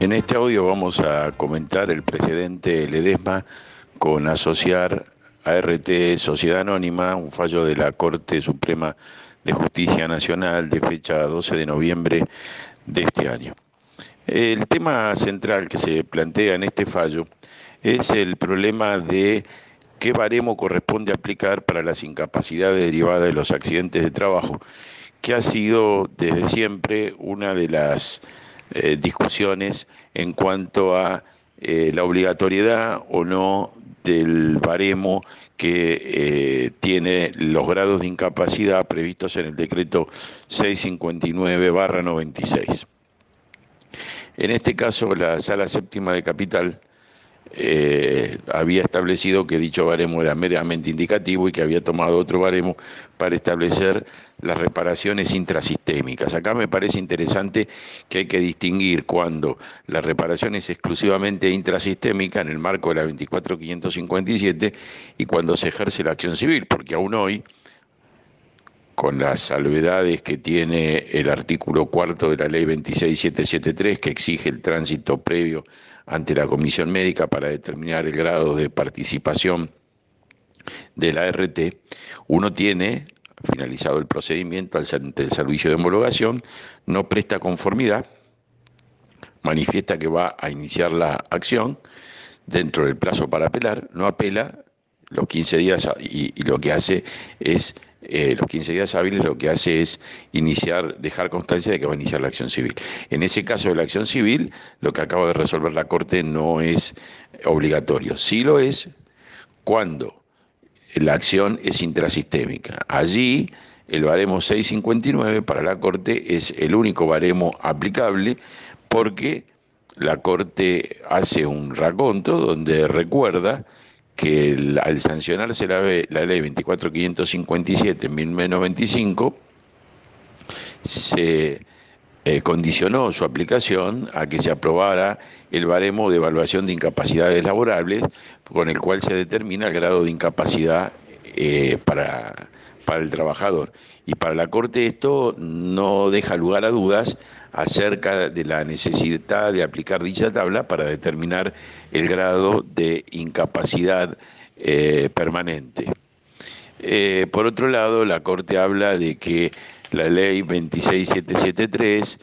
En este audio vamos a comentar el precedente Ledesma con asociar a RT Sociedad Anónima, un fallo de la Corte Suprema de Justicia Nacional de fecha 12 de noviembre de este año. El tema central que se plantea en este fallo es el problema de qué baremo corresponde aplicar para las incapacidades derivadas de los accidentes de trabajo, que ha sido desde siempre una de las eh, discusiones en cuanto a eh, la obligatoriedad o no del baremo que eh, tiene los grados de incapacidad previstos en el decreto 659-96. En este caso, la Sala Séptima de Capital había establecido que dicho baremo era meramente indicativo y que había tomado otro baremo para establecer las reparaciones intrasistémicas. Acá me parece interesante que hay que distinguir cuando la reparación es exclusivamente intrasistémica en el marco de la 24557 y cuando se ejerce la acción civil, porque aún hoy con las salvedades que tiene el artículo cuarto de la ley 26773, que exige el tránsito previo ante la comisión médica para determinar el grado de participación de la RT, uno tiene, finalizado el procedimiento el servicio de homologación, no presta conformidad, manifiesta que va a iniciar la acción dentro del plazo para apelar, no apela, los 15 días y, lo que hace es, eh, los 15 días hábiles lo que hace es iniciar, dejar constancia de que va a iniciar la acción civil. En ese caso de la acción civil, lo que acaba de resolver la Corte no es obligatorio. Sí lo es cuando la acción es intrasistémica. Allí el baremo 659 para la Corte es el único baremo aplicable porque la Corte hace un raconto donde recuerda que al sancionarse la, ley 24557 en 1995, se eh, condicionó su aplicación a que se aprobara el baremo de evaluación de incapacidades laborables, con el cual se determina el grado de incapacidad eh, para, para el trabajador. Y para la Corte esto no deja lugar a dudas acerca de la necesidad de aplicar dicha tabla para determinar el grado de incapacidad eh, permanente. Por otro lado, la Corte habla de que la ley 26773,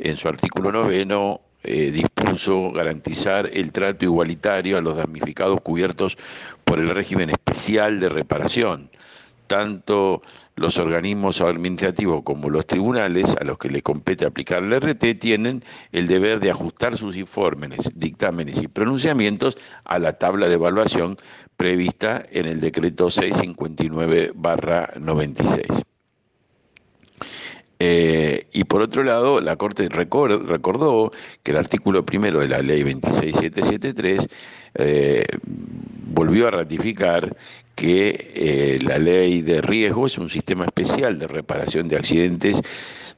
en su artículo noveno, eh, dispuso garantizar el trato igualitario a los damnificados cubiertos por el régimen especial de reparación tanto los organismos administrativos como los tribunales a los que le compete aplicar el RT tienen el deber de ajustar sus informes, dictámenes y pronunciamientos a la tabla de evaluación prevista en el decreto 659-96. Eh, y por otro lado, la Corte recordó que el artículo primero de la ley 26773 eh, volvió a ratificar que eh, la ley de riesgo es un sistema especial de reparación de accidentes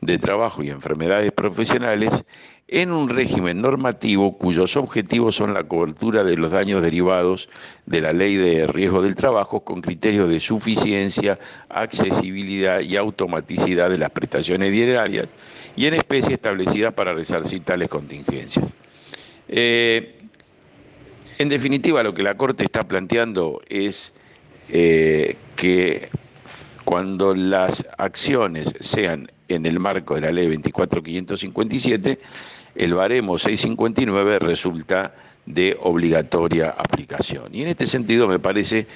de trabajo y enfermedades profesionales en un régimen normativo cuyos objetivos son la cobertura de los daños derivados de la ley de riesgo del trabajo con criterios de suficiencia, accesibilidad y automaticidad de las prestaciones diarias y en especie establecidas para resarcir tales contingencias. Eh, en definitiva, lo que la Corte está planteando es eh, que cuando las acciones sean en el marco de la ley 24557, el baremo 659 resulta de obligatoria aplicación. Y en este sentido me parece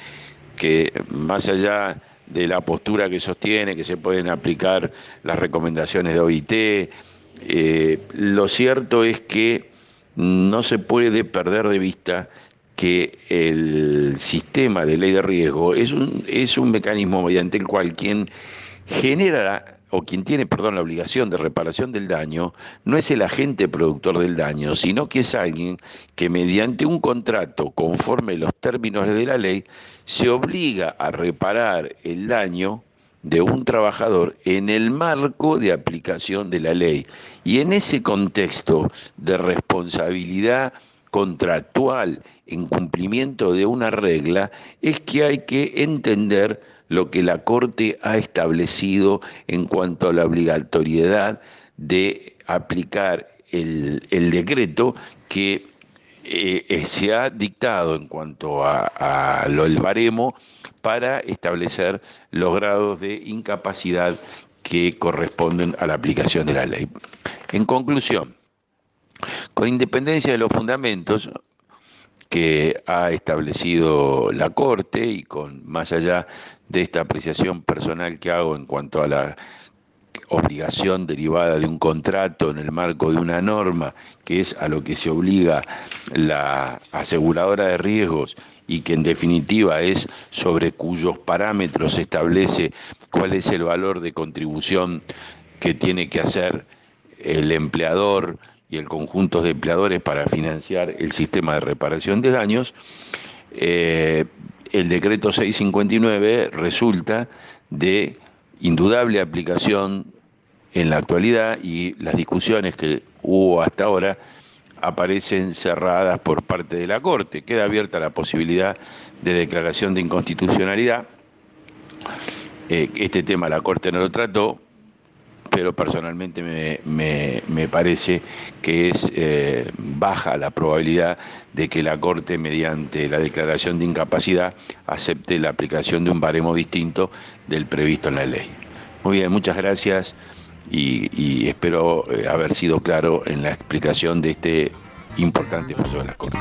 que más allá de la postura que sostiene, que se pueden aplicar las recomendaciones de OIT, eh, lo cierto es que no se puede perder de vista que el sistema de ley de riesgo es un, es un mecanismo mediante el cual quien genera o quien tiene, perdón, la obligación de reparación del daño, no es el agente productor del daño, sino que es alguien que mediante un contrato conforme los términos de la ley se obliga a reparar el daño de un trabajador en el marco de aplicación de la ley. Y en ese contexto de responsabilidad contractual en cumplimiento de una regla es que hay que entender lo que la Corte ha establecido en cuanto a la obligatoriedad de aplicar el, decreto que eh, eh, se ha dictado en cuanto a, lo del baremo para establecer los grados de incapacidad que corresponden a la aplicación de la ley. En conclusión, con independencia de los fundamentos que ha establecido la Corte y con más allá de esta apreciación personal que hago en cuanto a la obligación derivada de un contrato en el marco de una norma, que es a lo que se obliga la aseguradora de riesgos y que en definitiva es sobre cuyos parámetros se establece cuál es el valor de contribución que tiene que hacer el empleador y el conjunto de empleadores para financiar el sistema de reparación de daños, eh, el decreto 659 resulta de indudable aplicación en la actualidad y las discusiones que hubo hasta ahora aparecen cerradas por parte de la Corte. Queda abierta la posibilidad de declaración de inconstitucionalidad. Eh, este tema la Corte no lo trató, pero personalmente me, parece que es eh, baja la probabilidad de que la Corte, mediante la declaración de incapacidad, acepte la aplicación de un baremo distinto del previsto en la ley. Muy bien, muchas gracias y, espero eh, haber sido claro en la explicación de este importante fallo de la Corte.